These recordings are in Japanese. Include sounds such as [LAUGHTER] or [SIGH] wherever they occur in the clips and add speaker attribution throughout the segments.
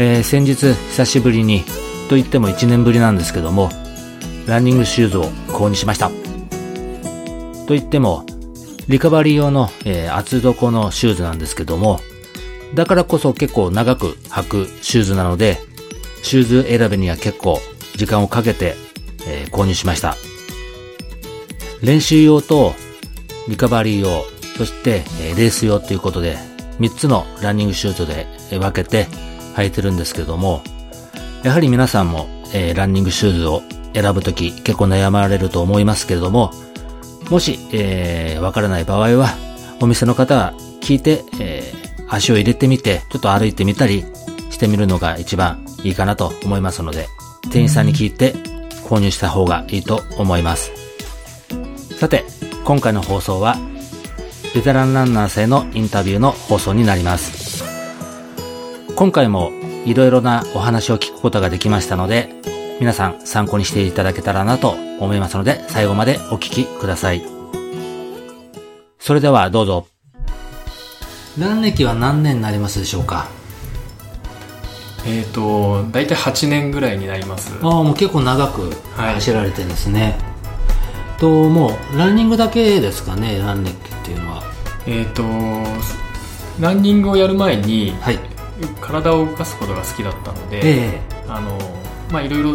Speaker 1: えー、先日久しぶりにと言っても1年ぶりなんですけどもランニングシューズを購入しました。と言ってもリカバリー用の、えー、厚底のシューズなんですけどもだからこそ結構長く履くシューズなのでシューズ選びには結構時間をかけて、えー、購入しました。練習用とリカバリー用そして、えー、レース用ということで3つのランニングシューズで分けて履いてるんですけども、やはり皆さんも、えー、ランニングシューズを選ぶとき結構悩まれると思いますけれども、もし、えー、わからない場合は、お店の方は聞いて、えー、足を入れてみて、ちょっと歩いてみたりしてみるのが一番いいかなと思いますので、店員さんに聞いて購入した方がいいと思います。さて、今回の放送は、ベテランランナー性のインタビューの放送になります。今回もいろいろなお話を聞くことができましたので、皆さん参考にしていただけたらなと思いますので、最後までお聞きください。それではどうぞ。ラン歴は何年になりますでしょうか？
Speaker 2: えっ、ー、と、大体8年ぐらいになります。
Speaker 1: ああ、もう結構長く走られてるんですね。はい、と、もうランニングだけですかね、ラン歴っていうのは。
Speaker 2: えっ、ー、と、ランニングをやる前に、はい、体を動かすことが好きだったので、えー、あのまあいろいろ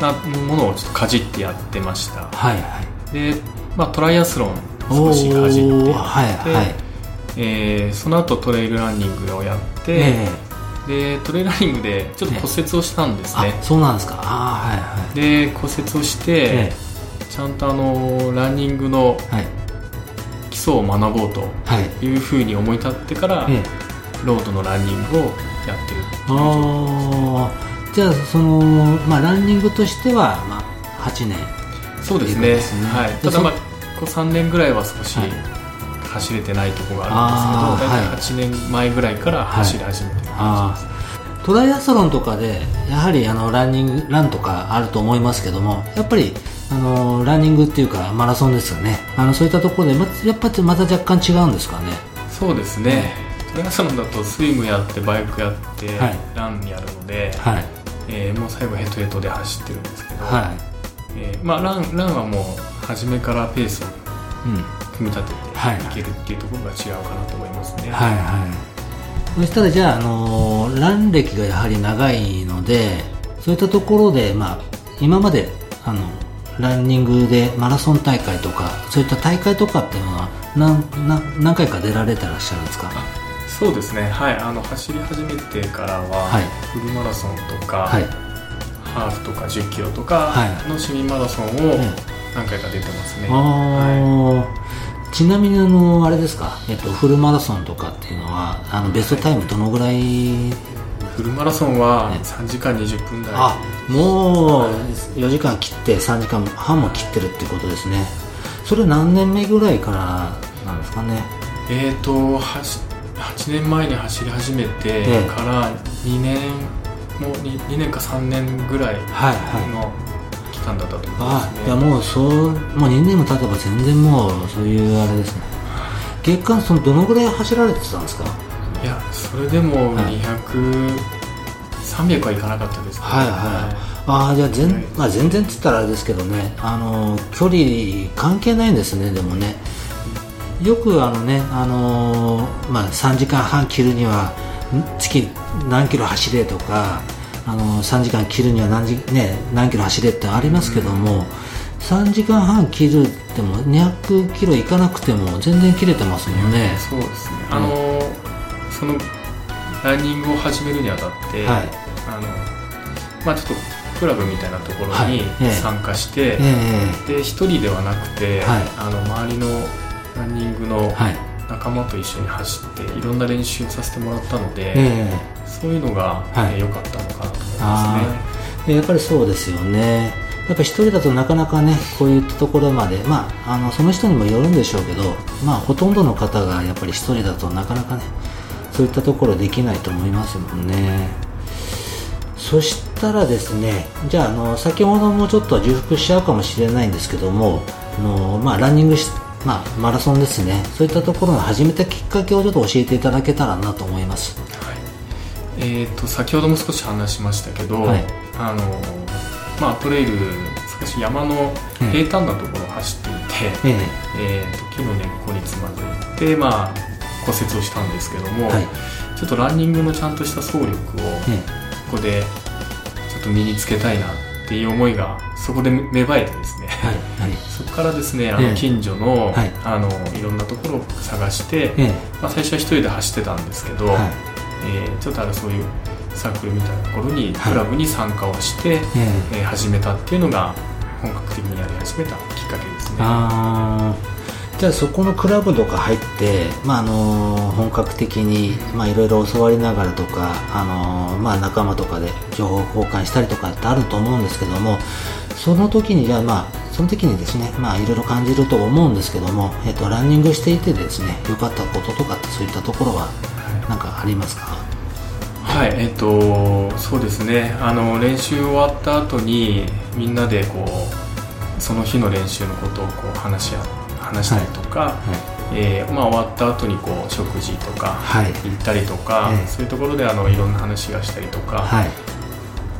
Speaker 2: なものをちょっとかじってやってました、はいはい、で、まあ、トライアスロン少しかじってやって、はいはい。えー、その後トレイルランニングをやって、えー、でトレイルランニングでちょっと骨折をしたんですね、
Speaker 1: そうなんですか。あ、はいは
Speaker 2: い、で骨折をして、ちゃんとあのランニングの基礎を学ぼうとい。うふうに思い立ってから、ロードのランニングをやってるあ
Speaker 1: あじゃあその、まあ、ランニングとしては、まあ、8年。
Speaker 2: そうですね、ね、はい、ただまあこう3年ぐらいは少し、走れてないところがあるんですけど大体8年前ぐらいから走り始めてる感じです、
Speaker 1: はい、トライアスロンとかでやはりあのランニングランとかあると思いますけどもやっぱりあのランニングっていうかマラソンですよね。あのそういったところでやっぱりまた若干違うんですかね。
Speaker 2: そうですね、トライアスロンだとスイムやってバイクやって、はい、ランやるので、はい、えー、もう最後ヘトヘトで走ってるんですけど、はい。えーまあ、ランランはもう初めからペースを組み立ててい。けるっていうところが違うかなと思いますね。はいはい。
Speaker 1: そしたらじゃあ、あのー、ラン歴がやはり長いのでそういったところで、まあ、今まであのランニングでマラソン大会とかそういった大会とかっていうのは何何何回か出られてらっしゃるんですか？
Speaker 2: そうですね。はい。あの走り始めてからは、はい、フルマラソンとか、はい、ハーフとか1 0キロとかの市民マラソンを何回か出てますね、は
Speaker 1: い、ちなみにあのあれですか、えっと、フルマラソンとかっていうのはあのベストタイムどのぐらい、
Speaker 2: フルマラソンは3時間20分台、ね、
Speaker 1: あもう4時間切って3時間半も切ってるってことですね。それ何年目ぐらいからなんですかね？
Speaker 2: えっ、ー、と8年前に走り始めてから2年、もう 2, 2年か3年ぐらいの期間だったと思いますね、はいはい、いやもうそう
Speaker 1: もう2年も経てば全然もうそういうあれですね。月間そのどのぐらい走られてたんですか？
Speaker 2: いやそれでも200、はい、300はいかなかったですね。はいはい、
Speaker 1: ああじゃあ全,、まあ、全然っつったらあれですけどね。あの距離関係ないんですねでもねよくあのね、あのー、まあ、3時間半切るには月何キロ走れとか、あのー、3時間切るには何,、ね、何キロ走れってありますけども、うん、3時間半切るっても200キロいかなくても全然切れてますもんね。
Speaker 2: そうですね、あのー、そのランニングを始めるにあたって、はい、あのまあ、ちょっとクラブみたいなところに参加して、はいえー、で1人ではなくて、はい、あの周りのランニングの仲間と一緒に走っていろんな練習をさせてもらったので、そういうのが良、はい、かったのかなと思いますね。
Speaker 1: やっぱりそうですよね。やっぱ一人だとなかなかねこういったところまでまああのその人にもよるんでしょうけどまあほとんどの方がやっぱり一人だとなかなかねそういったところできないと思いますもんね。そしたらですねじゃああの先ほどもちょっと重複しちゃうかもしれないんですけどもあの、まあ、ランニングしまあ、マラソンですね。そういったところの始めたきっかけをちょっと教えていただけたらなと思います、はい。
Speaker 2: えーと、先ほども少し話しましたけど、はい、あのまあ、トレイル少し山の平坦なところを走っていて、ええ。ーと、木の根っこにつまずいて、まあ、骨折をしたんですけども、はい、ちょっとランニングのちゃんとした走力をここでちょっと身につけたいなっていう思いがそこで芽生えてですね、はい。はい、そ [LAUGHS] こからですねあの近所の,、はい、あのいろんなところを探して、まあ、最初は一人で走ってたんですけど、はい、えー、ちょっとあのそういうサークルみたいなところに、クラブに参加をして、えー、始めたっていうのが本格的にやり始めたきっかけですね。あ
Speaker 1: じゃあそこのクラブとか入って、まあ、あの本格的にいろいろ教わりながらとか、あのまあ、仲間とかで情報交換したりとかってあると思うんですけどもその時にじゃあまあその時にですねまあいろいろ感じると思うんですけども、えっと、ランニングしていてですね良かったこととかってそういったところは何かありますか？
Speaker 2: はいえっとそうですね。あの練習終わった後にみんなでこうその日の練習のことをこう話し合話したりとか、はいはい、えー、まあ、終わった後にこう食事とか行ったりとか、はい、そういうところであのいろんな話がしたりとか、は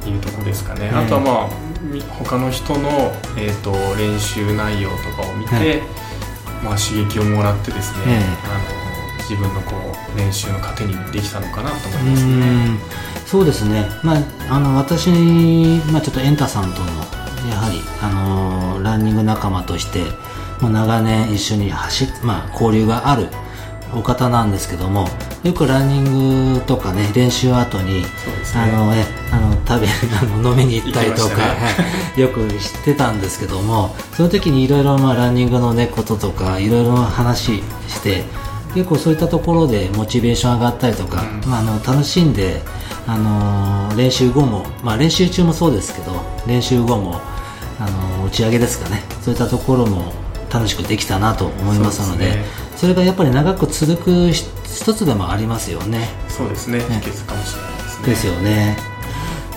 Speaker 2: い、いうところですかね、あとはまあ他の人の、えーと、練習内容とかを見て、はい、まあ、刺激をもらってですね、えー、あの自分のこう練習の糧にできたのかなと思いますね。
Speaker 1: そうですね、まあ、あの私、まあ、ちょっとエンタさんとのやはり、あのランニング仲間としてもう長年一緒に走まあ、交流があるお方なんですけどもよくランニングとかね練習後に、ね、あのえあの食べ [LAUGHS] あの飲みに行ったりとか、ね、[LAUGHS] よく知ってたんですけどもその時にいろいろランニングのねこととかいろいろ話して結構そういったところでモチベーション上がったりとか、うん、まあ、あの楽しんで、あのー、練習後も、まあ、練習中もそうですけど練習後も、あのー、打ち上げですかね。そういったところも楽しくできたなと思いますので、ね、それがやっぱり長く続く一つでもありますよね。
Speaker 2: そうですね。秘訣かもしれないですね。
Speaker 1: ですよね。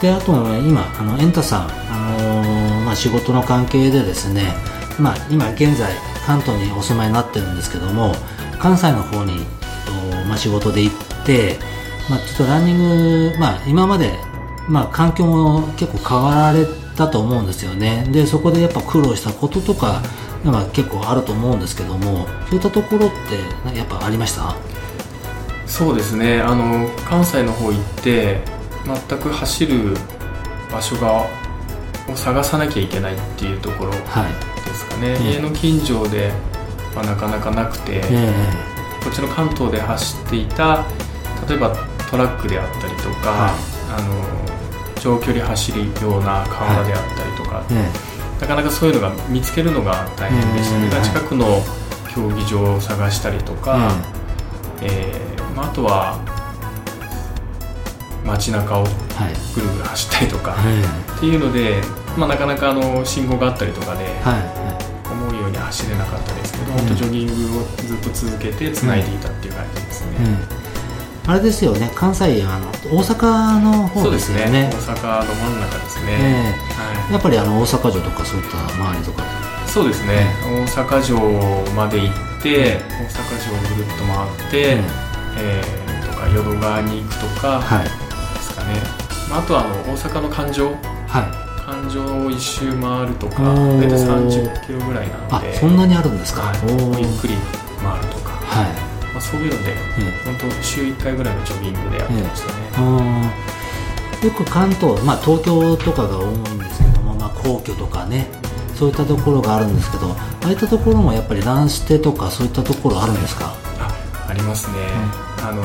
Speaker 1: であとは今あのエンタさん、あのー、まあ、仕事の関係でですね、まあ、今現在関東にお住まいになってるんですけども関西の方に、まあ、仕事で行って、まあ、ちょっとランニング、まあ、今まで、まあ、環境も結構変わられたと思うんですよね。でそこでやっぱ苦労したこととかのが結構あると思うんですけどもそういったところってやっぱありました？
Speaker 2: そうですね。あの関西の方行って全く走る場所がを探さなきゃいけないっていうところですかね、はい、家の近所で、まあ、なかなかなくて、こっちの関東で走っていた例えばトラックであったりとか、はい、あの長距離走るような河原であったりとか、はいなかなかそういうのが見つけるのが大変でしたね、近くの競技場を探したりとか、えーまあ、あとは街中をぐるぐる走ったりとか、っていうので、まあ、なかなかあの信号があったりとかで、思うように走れなかったですけど、本当ジョギングをずっと続けてつないでいたっていう感じですね。
Speaker 1: あれですよね関西あの大阪の方ですよね、ね、
Speaker 2: 大阪の真ん中ですね、え
Speaker 1: ー、はい、やっぱりあの大阪城とかそういった周りとか。
Speaker 2: そうですね、大阪城まで行って、大阪城をぐるっと回って、うん、えー、とか淀川に行くとかですかね、はい、あとはあの大阪の環状。はい。環状を一周回るとか大体30キロぐらいなので。
Speaker 1: そんなにあるんですか、は
Speaker 2: い、ゆっくり回るとか。はいまあ、そういうので、本当週1回ぐらいのジョギングでやってましたね、
Speaker 1: よく関東、まあ、東京とかが多いんですけども、まあ、皇居とかねそういったところがあるんですけどああいったところもやっぱりランステとかそういったところあるんですか？
Speaker 2: あありますね、うん、あの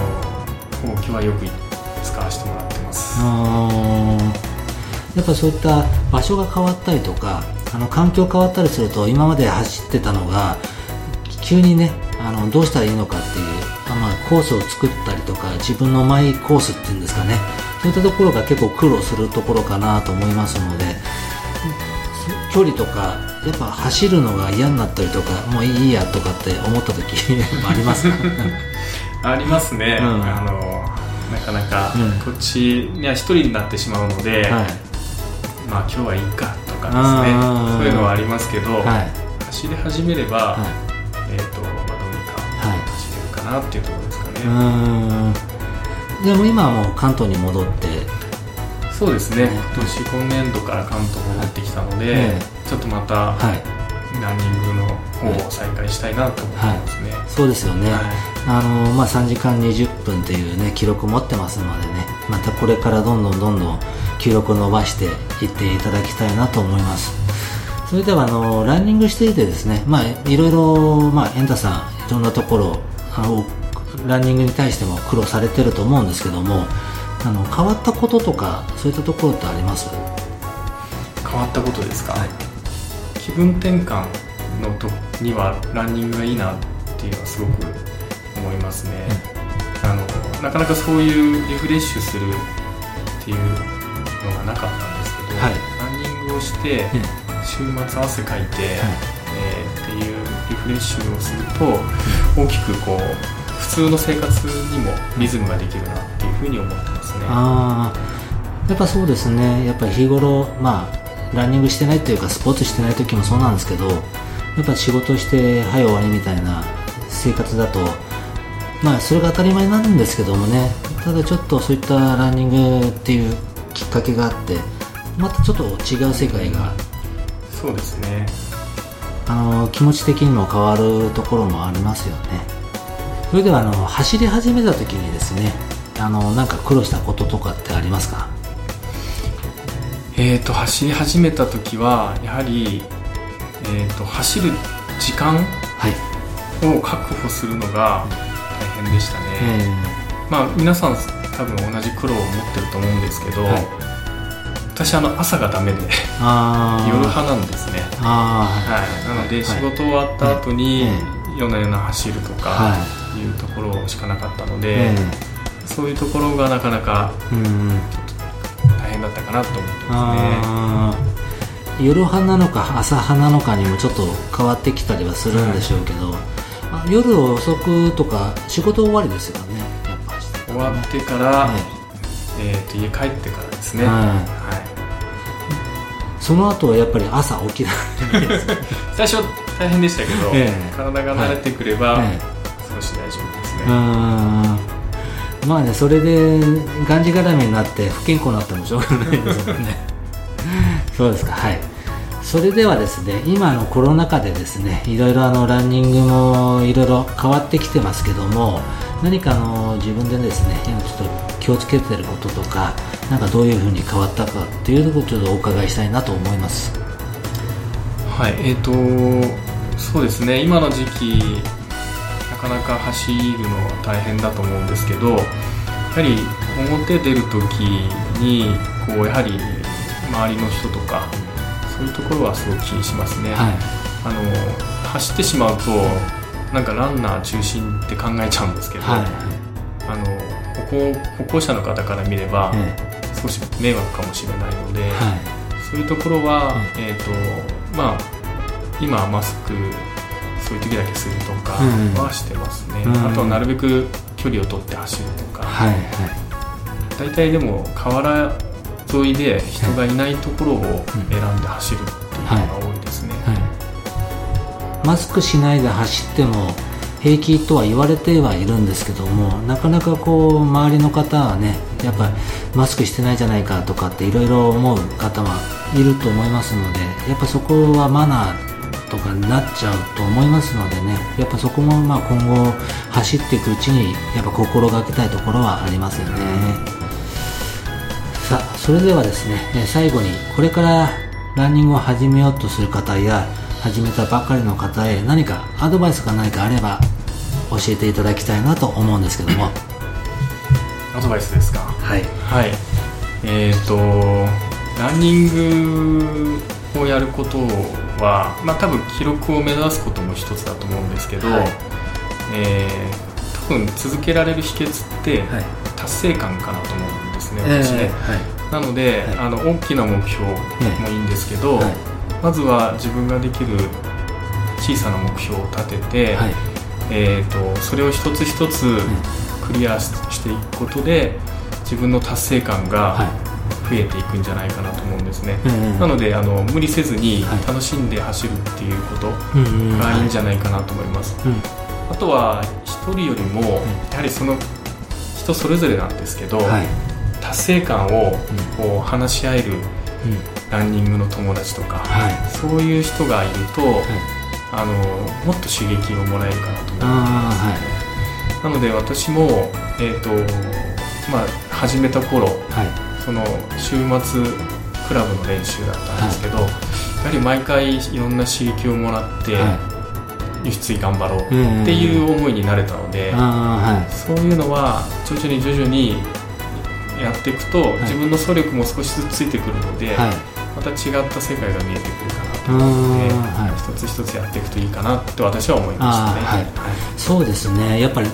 Speaker 2: 皇居はよく使わせてもらってます。
Speaker 1: やっぱそういった場所が変わったりとかあの環境変わったりすると今まで走ってたのが急にねあのどうしたらいいのかっていう、まあ、コースを作ったりとか自分のマイコースっていうんですかね。そういったところが結構苦労するところかなと思いますので距離とかやっぱ走るのが嫌になったりとかもういいやとかって思った時 [LAUGHS] もありますか？[LAUGHS]
Speaker 2: ありますね、うん、あのなかなかこっちには一人になってしまうので、はい、まあ今日はいいかとかですね。そういうのはありますけど、はい、走り始めれば、はい、えーとなっていうところですかね、
Speaker 1: でも今はもう関東に戻って。
Speaker 2: そうですね、今年今年度から関東戻ってきたので、ちょっとまた、ランニングの方を再開したいなと思ってますね、はい、
Speaker 1: そうですよね、はい、あのまあ、3時間20分という、ね、記録を持ってますのでねまたこれからどんどんどんどん記録を伸ばしていっていただきたいなと思いますそれではあのランニングしていてですね、まあ、いろいろ、まあ、エンタさんいろんなところランニングに対しても苦労されてると思うんですけどもあの変わったこととかそういったところってあります？
Speaker 2: 変わったことですか、はい。気分転換のとにはランニングがいいなっていうのはすごく思いますね、うん、あのなかなかそういうリフレッシュするっていうのがなかったんですけど、はい、ランニングをして、週末汗かいて、はい、いうリフレッシュをすると、大きくこう普通の生活にもリズムができるなっていうふうに思ってますね。
Speaker 1: あやっぱそうですね。やっぱ日頃まあランニングしてないっていうかスポーツしてない時もそうなんですけどやっぱ仕事してはい終わりみたいな生活だとまあそれが当たり前なんですけどもね。ただちょっとそういったランニングっていうきっかけがあってまたちょっと違う世界が。
Speaker 2: そうですね
Speaker 1: あの気持ち的にも変わるところもありますよね。それではあの走り始めた時にですねあのなんか苦労したこととかってありますか？
Speaker 2: えーと、走り始めた時はやはり、えーと、走る時間を確保するのが大変でしたね、はい、まあ皆さん多分同じ苦労を持ってると思うんですけど、はい、私あの朝がダメで [LAUGHS] 夜派なんですね。はい、なので仕事終わった後に夜な夜な走るとかい。うところしかなかったので、そういうところがなかなかちょっとだったかなと思ってますね。
Speaker 1: 夜派なのか朝派なのかにもちょっと変わってきたりはするんでしょうけど、はい、夜遅くとか仕事終わりですよねやっぱ
Speaker 2: 終わってから、ね、えー、と家帰ってからですね、はい、はい
Speaker 1: その後はやっぱり朝起きない。[LAUGHS]
Speaker 2: 最初大変でしたけど、ええ、体が慣れてくれば、少し大丈夫ですね。
Speaker 1: まあねそれでがんじがらめになって不健康になってもしょうがないですもんね。[LAUGHS] そうですかはい。それではですね今のコロナ禍でですねいろいろあのランニングもいろいろ変わってきてますけども何かあの自分でですね今ちょっと気をつけてることとかなんかどういうふうに変わったかっていうことをちょっとお伺いしたいなと思います。
Speaker 2: はいえーとそうですね。今の時期かなか走るのは大変だと思うんですけどやはり表出る時にこうやはり周りの人とかそういうところはすごく気にしますね、はい、あの走ってしまうとなんかランナー中心って考えちゃうんですけど、はい、あの歩行歩行者の方から見れば、少し迷惑かもしれないので、はい、そういうところは、えーとまあ、今マスクそういう時だけするとかはしてますね、うんうん、あとはなるべく距離を取って走るとか、はいはい、大体でも河原沿いで人がいないところを選んで走るっていうのが多いですね、はい
Speaker 1: はい、マスクしないで走っても平気とは言われてはいるんですけどもなかなかこう周りの方はねやっぱりマスクしてないじゃないかとかっていろいろ思う方はいると思いますのでやっぱそこはマナーとかになっちゃうと思いますのでねやっぱそこもまあ今後走っていくうちにやっぱ心がけたいところはありますよね。さあそれではですね最後にこれからランニングを始めようとする方や始めたばかりの方へ何かアドバイスが何かあれば教えていただきたいなと思うんですけども。
Speaker 2: アドバイスですか？
Speaker 1: はい、
Speaker 2: はい、えっ、ー、とランニングをやることは、まあ、多分記録を目指すことも一つだと思うんですけど、はい、えー、特分続けられる秘訣って、達成感かなと思うんですね、私ね、なので、あの大きな目標もいいんですけど、まずは自分ができる小さな目標を立てて、えーと、それを一つ一つクリアしていくことで自分の達成感が増えていくんじゃないかなと思うんですね、なのであの無理せずに楽しんで走るっていうことがいいんじゃないかなと思います、あとは1人よりもやはりその人それぞれなんですけど、達成感をこう話し合えるランニングの友達とか、そういう人がいると、あのもっと刺激をもらえるかなと思います、ね、なので私も、えーとまあ、始めた頃、その週末クラブの練習だったんですけど、やはり毎回いろんな刺激をもらって、輸出頑張ろうっていう思いになれたので、そういうのは徐々に徐々にやっていくと、自分の総力も少しずつついてくるので、また違った世界が見えてくるかなと思って、はい、一つ一つやっていくといいかなって私は思いましたね、はい、
Speaker 1: そうですね。やっぱり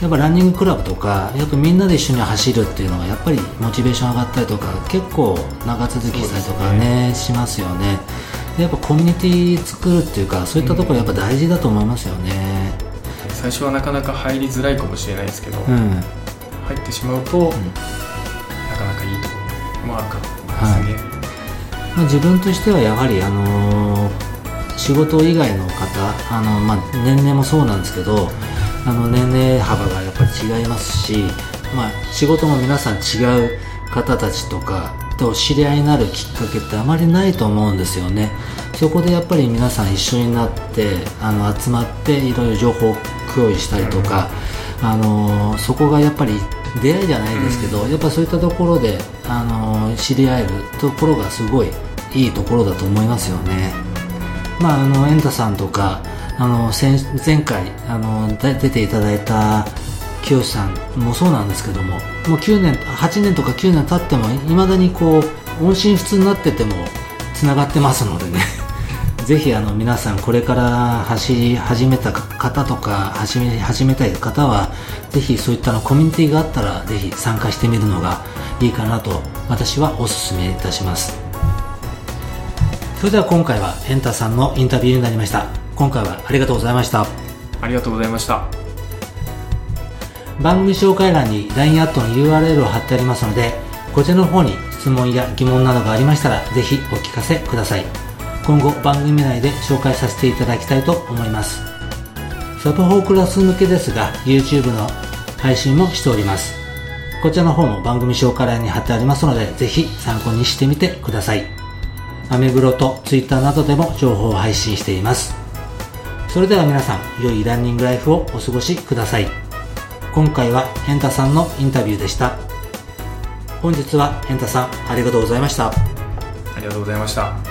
Speaker 1: やっぱランニングクラブとかやっぱみんなで一緒に走るっていうのがやっぱりモチベーション上がったりとか結構長続きしたりとかね、ね、しますよね。やっぱコミュニティ作るっていうかそういったところやっぱ大事だと思いますよね、
Speaker 2: うん、最初はなかなか入りづらいかもしれないですけど、うん、入ってしまうと、うん、なかなかいいところもあるかと思いますね、はい
Speaker 1: まあ、自分としてはやはり、あのー、仕事以外の方、あのまあ、年齢もそうなんですけどあの年齢幅がやっぱり違いますし、まあ、仕事も皆さん違う方たちとかと知り合いになるきっかけってあまりないと思うんですよね。そこでやっぱり皆さん一緒になってあの集まっていろいろ情報を共有したりとか、あのー、そこがやっぱり出会いじゃないですけど、やっぱそういったところで、あのー、知り合えるところがすごいいいところだと思いますよね。まあ、あの、エンタさんとか、あの、前回、あの、出ていただいた、清さんもそうなんですけども、もう9年、8年とか9年経っても、いまだにこう、音信不通になってても、繋がってますのでね。[LAUGHS] ぜひあの皆さんこれから走り始めた方とか走り始めたい方はぜひそういったのコミュニティがあったらぜひ参加してみるのがいいかなと私はお勧めいたしますそれでは今回はエンタさんのインタビューになりました。今回はありがとうございました。
Speaker 2: ありがとうございました。
Speaker 1: 番組紹介欄に LINE アットの URL を貼ってありますのでこちらの方に質問や疑問などがありましたらぜひお聞かせください。今後番組内で紹介させていただきたいと思います。サブ4クラス向けですが YouTube の配信もしております。こちらの方も番組紹介欄に貼ってありますのでぜひ参考にしてみてくださいアメブロとツイッターなどでも情報を配信しています。それでは皆さん、良いランニングライフをお過ごしください。今回はエンタさんのインタビューでした。本日はエンタさんありがとうございました。あ
Speaker 2: りがとうございました。